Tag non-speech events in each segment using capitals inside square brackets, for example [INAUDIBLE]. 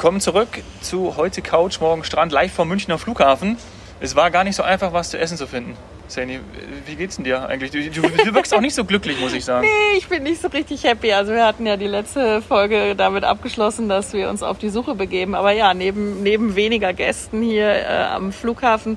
Willkommen zurück zu heute Couch, morgen Strand, live vom Münchner Flughafen. Es war gar nicht so einfach, was zu essen zu finden. Sani, wie geht's denn dir eigentlich? Du, du, du wirkst auch nicht so glücklich, muss ich sagen. Nee, ich bin nicht so richtig happy. Also wir hatten ja die letzte Folge damit abgeschlossen, dass wir uns auf die Suche begeben. Aber ja, neben, neben weniger Gästen hier äh, am Flughafen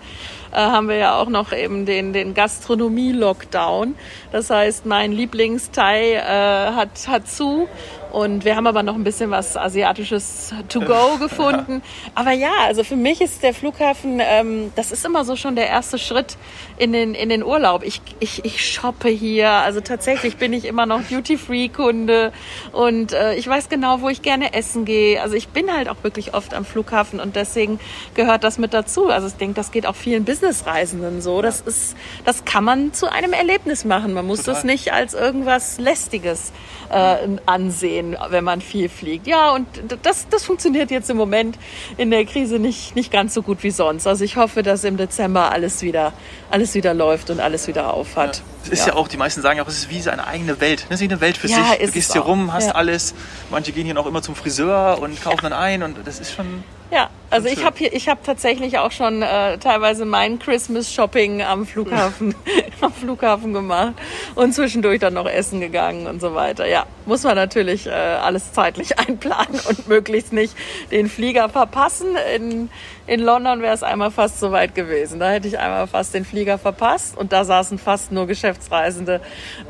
äh, haben wir ja auch noch eben den, den Gastronomie-Lockdown. Das heißt, mein Lieblingsteil äh, hat, hat zu und wir haben aber noch ein bisschen was Asiatisches to go gefunden. Aber ja, also für mich ist der Flughafen, ähm, das ist immer so schon der erste Schritt in den, in den Urlaub. Ich, ich, ich shoppe hier. Also tatsächlich bin ich immer noch Duty-Free-Kunde und äh, ich weiß genau, wo ich gerne essen gehe. Also ich bin halt auch wirklich oft am Flughafen und deswegen gehört das mit dazu. Also ich denke, das geht auch vielen Businessreisenden so. Das ist, das kann man zu einem Erlebnis machen. Man muss Total. das nicht als irgendwas Lästiges äh, ansehen, wenn man viel fliegt. Ja, und das, das funktioniert jetzt im Moment in der Krise nicht, nicht ganz so gut wie sonst. Also ich hoffe, dass im Dezember alles wieder, alles wieder läuft und alles wieder aufhat. Ja. Es ist ja. ja. auch, die meisten sagen ja auch, es ist wie seine eigene Welt. Das ist wie eine Welt für ja, sich. Du gehst hier rum, hast alles. Manche gehen hier auch immer zum Friseur und kaufen dann ein und das ist schon ja, also ich habe hier, ich habe tatsächlich auch schon äh, teilweise mein Christmas Shopping am Flughafen, [LAUGHS] am Flughafen gemacht und zwischendurch dann noch essen gegangen und so weiter. Ja, muss man natürlich äh, alles zeitlich [LAUGHS] einplanen und möglichst nicht den Flieger verpassen. In, in London wäre es einmal fast so weit gewesen. Da hätte ich einmal fast den Flieger verpasst und da saßen fast nur Geschäftsreisende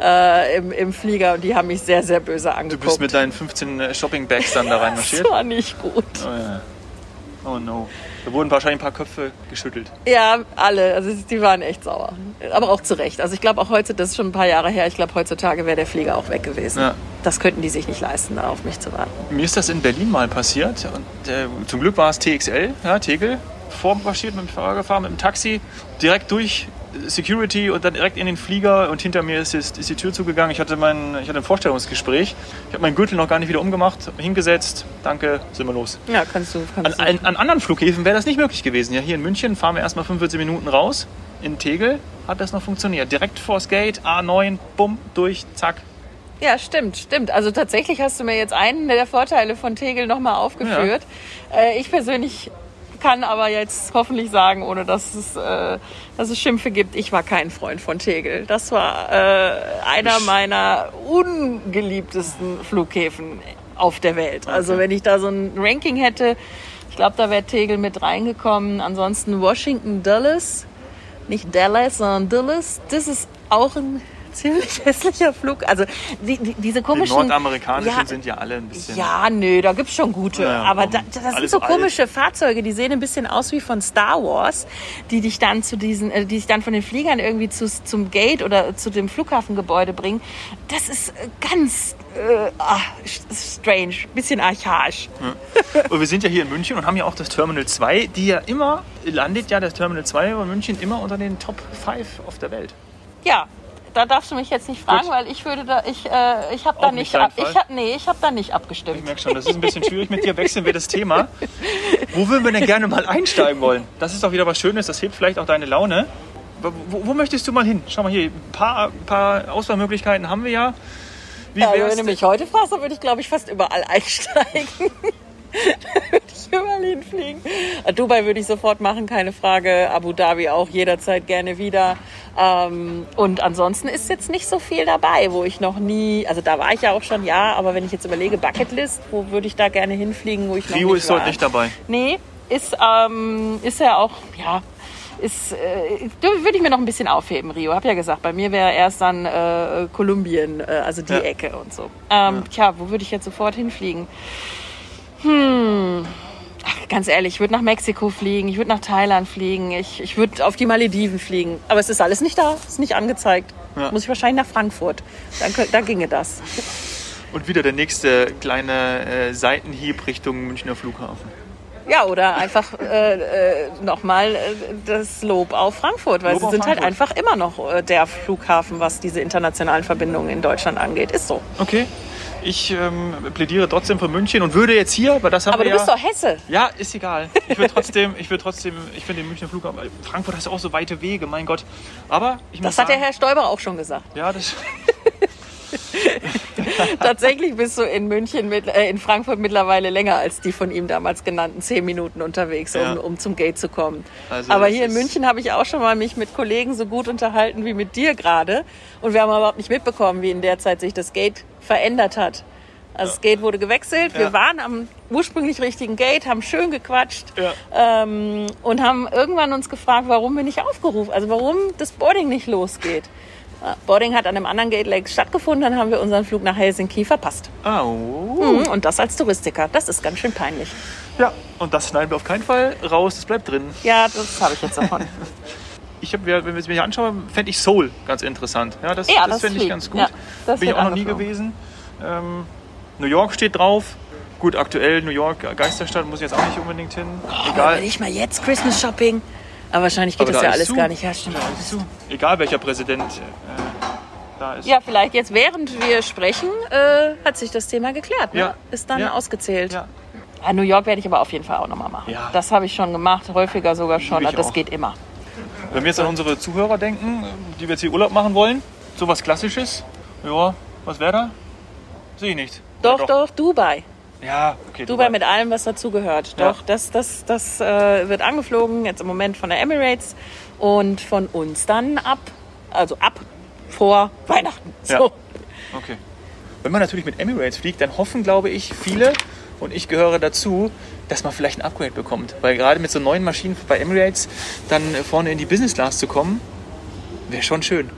äh, im, im Flieger und die haben mich sehr, sehr böse angeguckt. Du bist mit deinen 15 Shopping Bags dann da reinmarschiert? das war nicht gut. Oh, ja. Oh no. Da wurden wahrscheinlich ein paar Köpfe geschüttelt. Ja, alle. Also die waren echt sauer. Aber auch zu Recht. Also ich glaube auch heute, das ist schon ein paar Jahre her, ich glaube heutzutage wäre der Flieger auch weg gewesen. Ja. Das könnten die sich nicht leisten, da auf mich zu warten. Mir ist das in Berlin mal passiert. Und, äh, zum Glück war es TXL, ja, Tegel, vormarschiert mit dem Fahrer gefahren, mit dem Taxi, direkt durch Security und dann direkt in den Flieger und hinter mir ist, ist, ist die Tür zugegangen. Ich hatte, mein, ich hatte ein Vorstellungsgespräch. Ich habe meinen Gürtel noch gar nicht wieder umgemacht, habe mich hingesetzt. Danke, sind wir los. Ja, kannst du. Kannst an, an, an, anderen Flughäfen wäre das nicht möglich gewesen. Ja, hier in München fahren wir erstmal 45 Minuten raus. In Tegel hat das noch funktioniert. Direkt vors Gate, A9, bumm, durch, zack, ja, stimmt, stimmt. Also tatsächlich hast du mir jetzt einen der Vorteile von Tegel nochmal aufgeführt. Ja. Äh, ich persönlich kann aber jetzt hoffentlich sagen, ohne dass es, äh, dass es Schimpfe gibt, ich war kein Freund von Tegel. Das war äh, einer meiner ungeliebtesten Flughäfen auf der Welt. Also wenn ich da so ein Ranking hätte, ich glaube, da wäre Tegel mit reingekommen. Ansonsten Washington Dulles, nicht Dallas, sondern Dulles. Das ist auch ein ziemlich [LAUGHS] hässlicher Flug. Also die, die, diese komischen. Die nordamerikanischen ja, sind ja alle ein bisschen. Ja, nö, da gibt's schon gute. Ja, aber da, das sind so komische alt. Fahrzeuge, die sehen ein bisschen aus wie von Star Wars, die dich dann zu diesen, äh, die sich dann von den Fliegern irgendwie zu, zum Gate oder zu dem Flughafengebäude bringen. Das ist äh, ganz äh, ach, strange, bisschen archaisch. Ja. Und wir sind ja hier in München und haben ja auch das Terminal 2, die ja immer, landet ja das Terminal 2 in München immer unter den Top 5 auf der Welt. Ja, da darfst du mich jetzt nicht fragen, Gut. weil ich würde da, ich, äh, ich habe da nicht, ab, ich hab, nee, ich habe da nicht abgestimmt. Ich merke schon, das ist ein bisschen schwierig mit dir. Wechseln wir das Thema. Wo würden wir denn gerne mal einsteigen wollen? Das ist doch wieder was Schönes. Das hebt vielleicht auch deine Laune. Wo, wo möchtest du mal hin? Schau mal hier, ein paar, paar Auswahlmöglichkeiten haben wir ja. Wie ja, wenn du mich heute fragst, dann würde ich, glaube ich, fast überall [LAUGHS] einsteigen. Da [LAUGHS] würde ich überall hinfliegen. Dubai würde ich sofort machen, keine Frage. Abu Dhabi auch jederzeit gerne wieder. Ähm, und ansonsten ist jetzt nicht so viel dabei, wo ich noch nie, also da war ich ja auch schon, ja, aber wenn ich jetzt überlege, Bucketlist, wo würde ich da gerne hinfliegen, wo ich noch Rio nicht ist dort nicht dabei. Nee, ist, ähm, ist ja auch, ja, ist, äh, würde ich mir noch ein bisschen aufheben, Rio. Hab ja gesagt, bei mir wäre erst dann äh, Kolumbien, äh, also die ja. Ecke und so. Ähm, ja. Tja, wo würde ich jetzt sofort hinfliegen? Hm, Ach, ganz ehrlich, ich würde nach Mexiko fliegen, ich würde nach Thailand fliegen, ich, ich würde auf die Malediven fliegen. Aber es ist alles nicht da, ist nicht angezeigt. Ja. Muss ich wahrscheinlich nach Frankfurt. Dann, da ginge das. Und wieder der nächste kleine äh, Seitenhieb Richtung Münchner Flughafen. Ja, oder einfach äh, äh, nochmal äh, das Lob auf Frankfurt, weil Lob sie sind halt Frankfurt. halt einfach immer noch äh, der Flughafen, was diese internationalen Verbindungen in Deutschland angeht. Ist so. Okay. Ich ähm, plädiere trotzdem für München und würde jetzt hier, weil das haben Aber wir du bist doch Hesse. Ja, ist egal. Ich würde trotzdem, ich würde trotzdem, ich finde den Münchner Flughafen, Frankfurt hat auch so weite Wege, mein Gott. Aber ich Das hat sagen, der Herr Stoiber auch schon gesagt. Ja, das. [LAUGHS] Tatsächlich bist du in München, mit, äh, in Frankfurt mittlerweile länger als die von ihm damals genannten zehn Minuten unterwegs, um, Ja. um zum Gate zu kommen. Also Aber hier in München habe ich auch schon mal mich mit Kollegen so gut unterhalten wie mit dir gerade. Und wir haben überhaupt nicht mitbekommen, wie in der Zeit sich das Gate verändert hat. Also das Gate wurde gewechselt. Wir Ja. waren am ursprünglich richtigen Gate, haben schön gequatscht Ja. ähm, und haben irgendwann uns gefragt, warum wir nicht aufgerufen, also warum das Boarding nicht losgeht. Boarding hat an einem anderen Gate Lake stattgefunden, dann haben wir unseren Flug nach Helsinki verpasst. Au. Mhm, Und das als Touristiker, das ist ganz schön peinlich. Ja, und das schneiden wir auf keinen Fall raus, das bleibt drin. Ja, das habe ich jetzt davon. [LAUGHS] Ich habe, wenn wir es mir anschauen, fände ich Soul ganz interessant. Ja, das, Ja, das das fände ich ganz gut. Ja, das Bin ich auch noch nie gewesen. Ähm, New York steht drauf. Gut, aktuell New York Geisterstadt muss ich jetzt auch nicht unbedingt hin. Aber Egal. nicht mal jetzt Christmas Shopping. Aber wahrscheinlich geht Aber das da ja alles zu. gar nicht. Ja, stimmt. Egal welcher Präsident äh, da ist. Ja, vielleicht jetzt während wir sprechen, äh, hat sich das Thema geklärt. Ne? Ja. Ist dann Ja. ausgezählt. Ja. Ah, New York werde ich aber auf jeden Fall auch nochmal machen. Das habe ich schon gemacht, häufiger sogar schon. Ich Das auch. geht immer. Wenn wir jetzt an unsere Zuhörer denken, die wir jetzt hier Urlaub machen wollen, sowas Klassisches, ja, was wäre da? Sehe ich nicht. Doch, Ja, doch, Dubai. Ja, okay. Dubai mit allem, was dazugehört. Ja. Doch, das, das, das äh, wird angeflogen, jetzt im Moment von der Emirates und von uns dann ab, also ab vor Weihnachten. So. Ja. Okay. Wenn man natürlich mit Emirates fliegt, dann hoffen, glaube ich, viele, und ich gehöre dazu, dass man vielleicht ein Upgrade bekommt. Weil gerade mit so neuen Maschinen bei Emirates dann vorne in die Business Class zu kommen, wäre schon schön.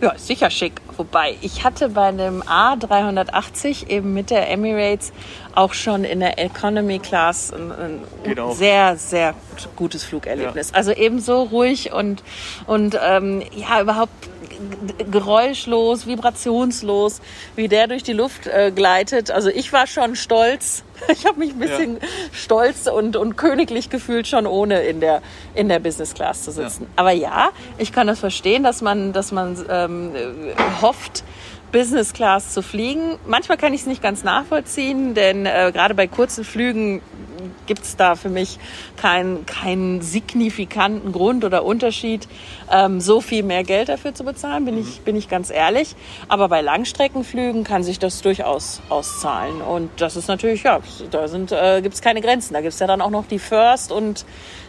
Ja, sicher schick. Wobei, ich hatte bei einem A380 eben mit der Emirates auch schon in der Economy Class ein, ein Geht auch. sehr, sehr gutes Flugerlebnis. Also eben so ruhig und, und ähm, ja, überhaupt geräuschlos, vibrationslos, wie der durch die Luft äh, gleitet. Also ich war schon stolz. [LAUGHS] Ich habe mich ein bisschen stolz und, und königlich gefühlt, schon ohne in der, in der Business Class zu sitzen. Aber ja, ich kann das verstehen, dass man, dass man ähm, äh, hofft, Business Class zu fliegen. Manchmal kann ich es nicht ganz nachvollziehen, denn äh, gerade bei kurzen Flügen gibt es da für mich keinen keinen signifikanten Grund oder Unterschied, ähm, so viel mehr Geld dafür zu bezahlen, bin, ich, bin ich ganz ehrlich. Aber bei Langstreckenflügen kann sich das durchaus auszahlen. Und das ist natürlich, ja, da sind, äh, gibt es keine Grenzen. Da gibt es ja dann auch noch die First und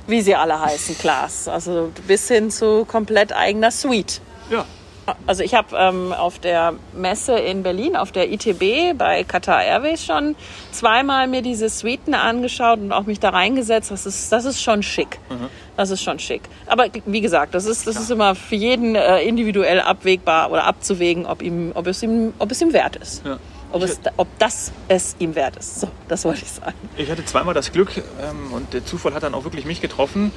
wie sie alle heißen, Class. Also bis hin zu komplett eigener Suite. Ja. Also ich habe ähm, auf der Messe in Berlin, auf der ITB bei Qatar Airways schon zweimal mir diese Suiten angeschaut und auch mich da reingesetzt. Das ist, das ist schon schick. Das ist schon schick. Aber wie gesagt, das ist, das ist immer für jeden äh, individuell abwägbar oder abzuwägen, ob, ihm, ob, es, ihm, ob es ihm wert ist. Ja. Ob, es, ob das es ihm wert ist. So, das wollte ich sagen. Ich hatte zweimal das Glück ähm, und der Zufall hat dann auch wirklich mich getroffen,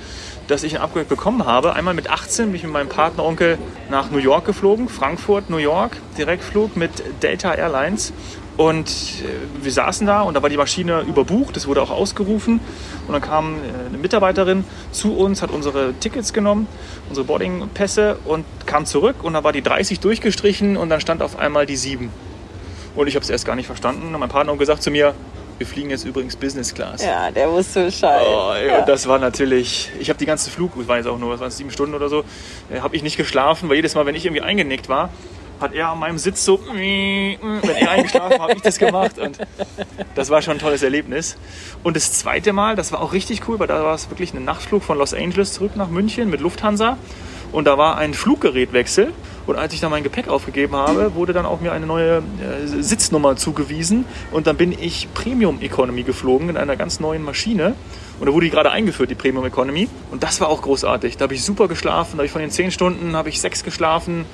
dass ich ein Upgrade bekommen habe. Einmal mit 18 bin ich mit meinem Partneronkel nach New York geflogen, Frankfurt, New York, Direktflug mit Delta Airlines. Und äh, wir saßen da und da war die Maschine überbucht, das wurde auch ausgerufen. Und dann kam äh, eine Mitarbeiterin zu uns, hat unsere Tickets genommen, unsere Boardingpässe und kam zurück und dann war die 30 durchgestrichen und dann stand auf einmal die 7. Und ich habe es erst gar nicht verstanden. Und mein Partner hat gesagt zu mir, wir fliegen jetzt übrigens Business Class. Ja, der wusste Bescheid. Oh, ey, ja. Und das war natürlich, ich habe die ganze Flug, ich weiß auch nur, was waren sieben Stunden oder so, äh, habe ich nicht geschlafen, weil jedes Mal, wenn ich irgendwie eingenickt war, hat er an meinem Sitz so, wenn er eingeschlafen war, habe ich das gemacht und das war schon ein tolles Erlebnis. Und das zweite Mal, das war auch richtig cool, weil da war es wirklich ein Nachtflug von Los Angeles zurück nach München mit Lufthansa und da war ein Fluggerätwechsel und als ich dann mein Gepäck aufgegeben habe, wurde dann auch mir eine neue äh, Sitznummer zugewiesen und dann bin ich Premium Economy geflogen in einer ganz neuen Maschine. Und da wurde die gerade eingeführt, die Premium Economy. Und das war auch großartig. Da habe ich super geschlafen. Da habe ich von den zehn Stunden habe ich sechs geschlafen.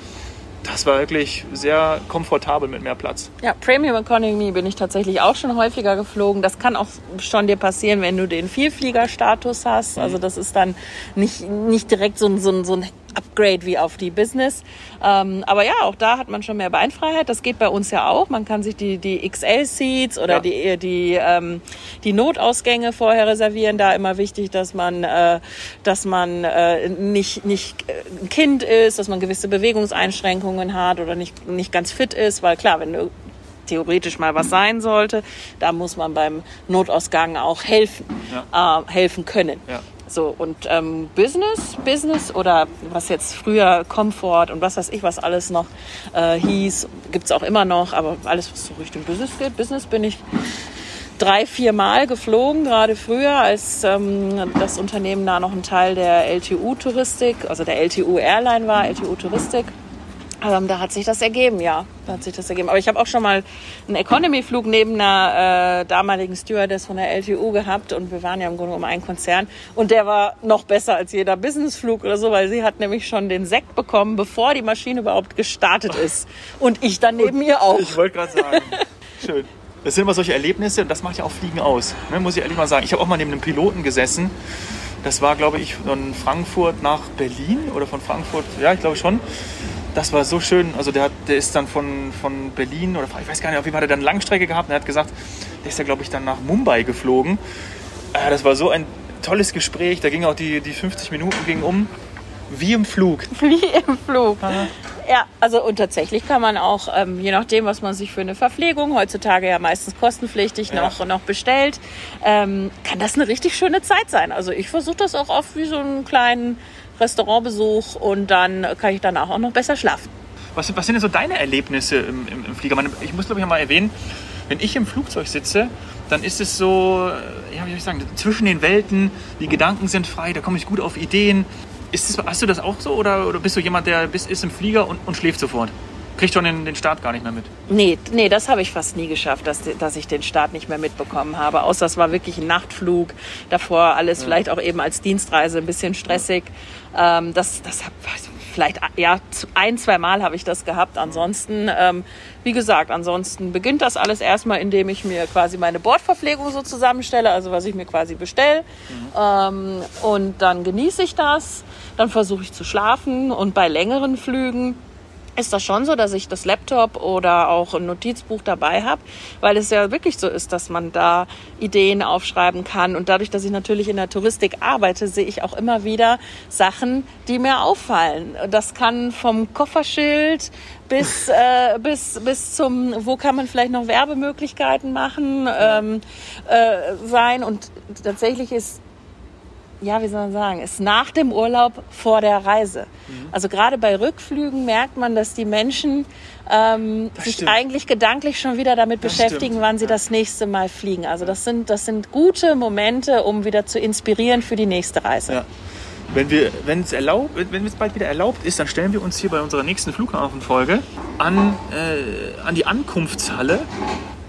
Das war wirklich sehr komfortabel mit mehr Platz. Ja, Premium Economy bin ich tatsächlich auch schon häufiger geflogen. Das kann auch schon dir passieren, wenn du den Vielfliegerstatus hast. Also das ist dann nicht, nicht direkt so ein, so ein, so ein Upgrade wie auf die Business. Ähm, aber ja, auch da hat man schon mehr Beinfreiheit. Das geht bei uns ja auch. Man kann sich die, die XL-Seats oder Ja. die, die, ähm, die Notausgänge vorher reservieren. Da immer wichtig, dass man, äh, dass man äh, nicht, nicht äh, ein Kind ist, dass man gewisse Bewegungseinschränkungen hat oder nicht, nicht ganz fit ist. Weil klar, wenn du theoretisch mal was sein sollte, da muss man beim Notausgang auch helfen, äh, helfen können. Ja. So, und ähm, Business, Business oder was jetzt früher Comfort und was weiß ich, was alles noch äh, hieß, gibt's auch immer noch, aber alles, was so Richtung Business geht, Business bin ich drei, vier Mal geflogen, gerade früher, als ähm, das Unternehmen da noch ein Teil der LTU-Touristik, also der LTU-Airline war, LTU-Touristik. Ähm, da hat sich das ergeben, ja. Da hat sich das ergeben. Aber ich habe auch schon mal einen Economy-Flug neben einer äh, damaligen Stewardess von der LTU gehabt und wir waren ja im Grunde um einen Konzern und der war noch besser als jeder Businessflug oder so, weil sie hat nämlich schon den Sekt bekommen, bevor die Maschine überhaupt gestartet [LAUGHS] ist und ich dann neben ihr auch. Ich wollte gerade sagen. [LAUGHS] Schön. Das sind immer solche Erlebnisse und das macht ja auch Fliegen aus, ne, muss ich ehrlich mal sagen. Ich habe auch mal neben einem Piloten gesessen. Das war, glaube ich, von Frankfurt nach Berlin oder von Frankfurt, ja, ich glaube schon das war so schön. Also der, hat, der ist dann von, von Berlin oder ich weiß gar nicht, auf jeden Fall hat er dann Langstrecke gehabt und er hat gesagt, der ist ja, glaube ich, dann nach Mumbai geflogen. Äh, das war so ein tolles Gespräch. Da ging auch die, die 50 Minuten ging um. Wie im Flug. [LAUGHS] Wie im Flug. Aha. Ja, also und tatsächlich kann man auch, ähm, je nachdem, was man sich für eine Verpflegung, heutzutage ja meistens kostenpflichtig ja. noch, noch bestellt, ähm, kann das eine richtig schöne Zeit sein. Also ich versuche das auch oft wie so einen kleinen Restaurantbesuch und dann kann ich danach auch noch besser schlafen. Was, was sind denn so deine Erlebnisse im, im, im Flieger? Ich muss glaube ich mal erwähnen, wenn ich im Flugzeug sitze, dann ist es so, ja, wie soll ich sagen, zwischen den Welten, die Gedanken sind frei, da komme ich gut auf Ideen. Ist das, hast du das auch so oder, oder bist du jemand, der bis, ist im Flieger und, und schläft sofort? Kriegt schon den, den Start gar nicht mehr mit. Nee, nee das habe ich fast nie geschafft, dass, dass ich den Start nicht mehr mitbekommen habe. Außer es war wirklich ein Nachtflug. Davor alles ja. vielleicht auch eben als Dienstreise ein bisschen stressig. Ja. Ähm, das das hab, vielleicht ja ein, zwei Mal habe ich das gehabt. Ansonsten, ähm, wie gesagt, ansonsten beginnt das alles erstmal, indem ich mir quasi meine Bordverpflegung so zusammenstelle, also was ich mir quasi bestelle. Mhm. Ähm, und dann genieße ich das. Dann versuche ich zu schlafen und bei längeren Flügen ist das schon so, dass ich das Laptop oder auch ein Notizbuch dabei habe, weil es ja wirklich so ist, dass man da Ideen aufschreiben kann. Und dadurch, dass ich natürlich in der Touristik arbeite, sehe ich auch immer wieder Sachen, die mir auffallen. Das kann vom Kofferschild bis, [LAUGHS] äh, bis, bis zum, wo kann man vielleicht noch Werbemöglichkeiten machen, ähm, äh, sein. Und tatsächlich ist ja, wie soll man sagen, ist nach dem Urlaub vor der Reise. Mhm. Also gerade bei Rückflügen merkt man, dass die Menschen ähm, sich stimmt. eigentlich gedanklich schon wieder damit das beschäftigen, stimmt. wann sie ja. das nächste Mal fliegen. Also das sind, das sind gute Momente, um wieder zu inspirieren für die nächste Reise. Ja. Wenn wir, wenn es erlaubt, wenn es bald wieder erlaubt ist, dann stellen wir uns hier bei unserer nächsten Flughafenfolge an, äh, an die Ankunftshalle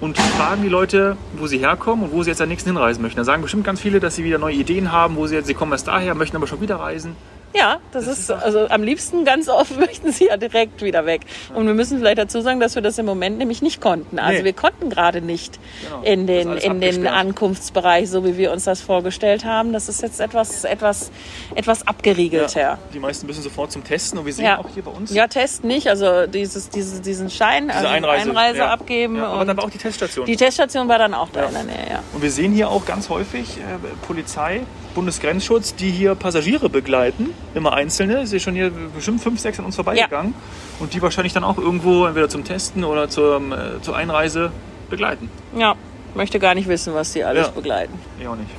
und fragen die Leute, wo sie herkommen und wo sie jetzt am nächsten hinreisen möchten. Da sagen bestimmt ganz viele, dass sie wieder neue Ideen haben, wo sie jetzt, sie kommen erst daher, möchten aber schon wieder reisen. Ja, das, das ist, also am liebsten ganz oft [LAUGHS] möchten sie ja direkt wieder weg. Und wir müssen vielleicht dazu sagen, dass wir das im Moment nämlich nicht konnten. Also nee. wir konnten gerade nicht genau. in den, in den Ankunftsbereich, so wie wir uns das vorgestellt haben. Das ist jetzt etwas, etwas, etwas abgeriegelter. Ja. Die meisten müssen sofort zum Testen und wir sehen ja. auch hier bei uns. Ja, testen nicht. Also dieses, dieses, diesen Schein, Diese also Einreise, Einreise ja. abgeben. aber dann war auch die Teststation. Die Teststation war dann auch da in der Nähe, ja. Und wir sehen hier auch ganz häufig äh, Polizei, Bundesgrenzschutz, die hier Passagiere begleiten, immer einzelne. Ist ja schon hier bestimmt fünf, sechs an uns vorbeigegangen. Ja. Und die wahrscheinlich dann auch irgendwo entweder zum Testen oder zur, äh, zur Einreise begleiten. Ja, möchte gar nicht wissen, was die alles ja. begleiten. Ich auch nicht.